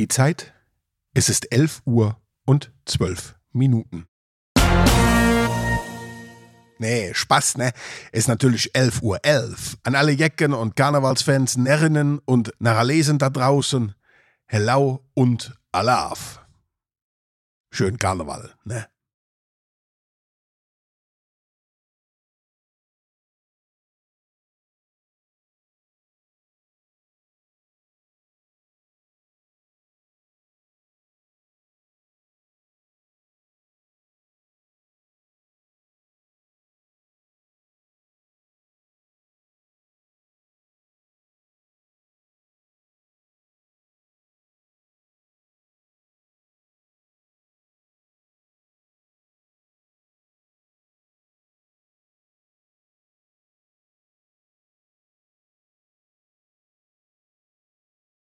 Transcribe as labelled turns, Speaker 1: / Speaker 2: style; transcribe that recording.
Speaker 1: Die Zeit? Es ist 11 Uhr und 12 Minuten. Nee, Spaß, ne? Ist natürlich 11 Uhr 11. An alle Jecken und Karnevalsfans, Närrinnen und Narralesen da draußen. Hello und Alaf. Schön Karneval, ne?